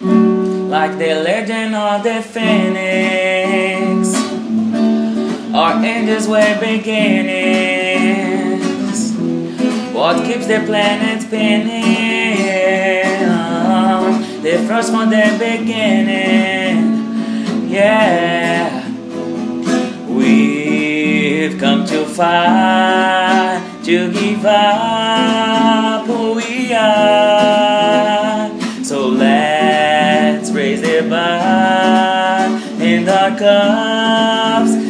Like the legend of the phoenix, our angels were beginnings. What keeps the planet spinning? The first from the beginning, yeah. We've come too far to give up who we are. Let's in the bar and our cups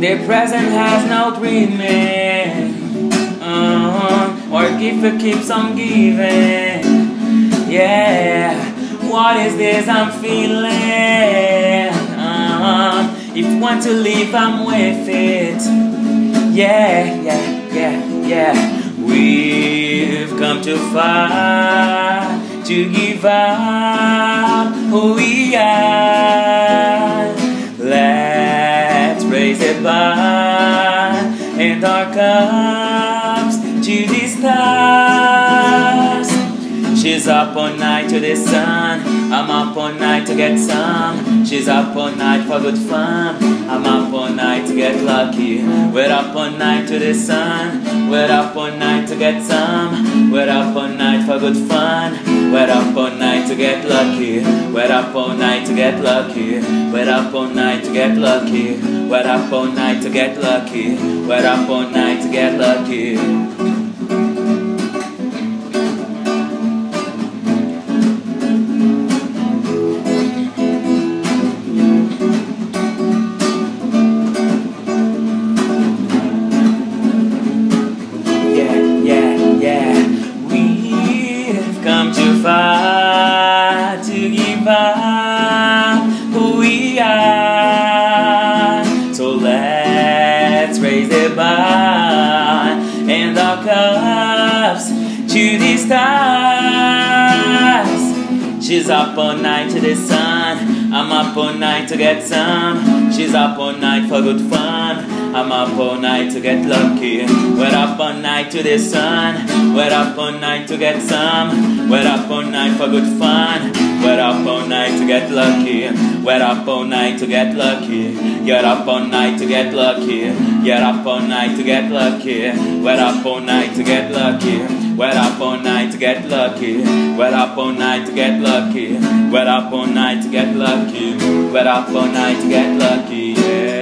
The present has no dreaming, uh-huh. or gift it keeps on giving. Yeah, what is this I'm feeling? Uh-huh. If you want to leave, I'm with it. Yeah, yeah, yeah, yeah. We've come too far to give up who we are. Bar and our cups to the stars. She's up all night to the sun. I'm up all night to get some. She's up all night for good fun. I'm up all night to get lucky. We're up all night to the sun. We're up all night to get some. We're up all night for good fun. We're up all night to get lucky. We're up all night to get lucky. We're up all night to get lucky. We're up all night to get lucky. We're up all night to get lucky. The bar and our cups to the stars. She's up all night to the sun. I'm up all night to get some. She's up all night for good fun. I'm up all night to get lucky. We're up all night to the sun. We're up all night to get some. We're up all night for good fun. We're up all night to get lucky. We're up all night to get lucky. You're up all night to get lucky. You're up all night to get lucky. We're up all night to get lucky. We're up all night to get lucky. We're up all night to get lucky. We're up all night to get lucky. We're up all night to get lucky. Yeah.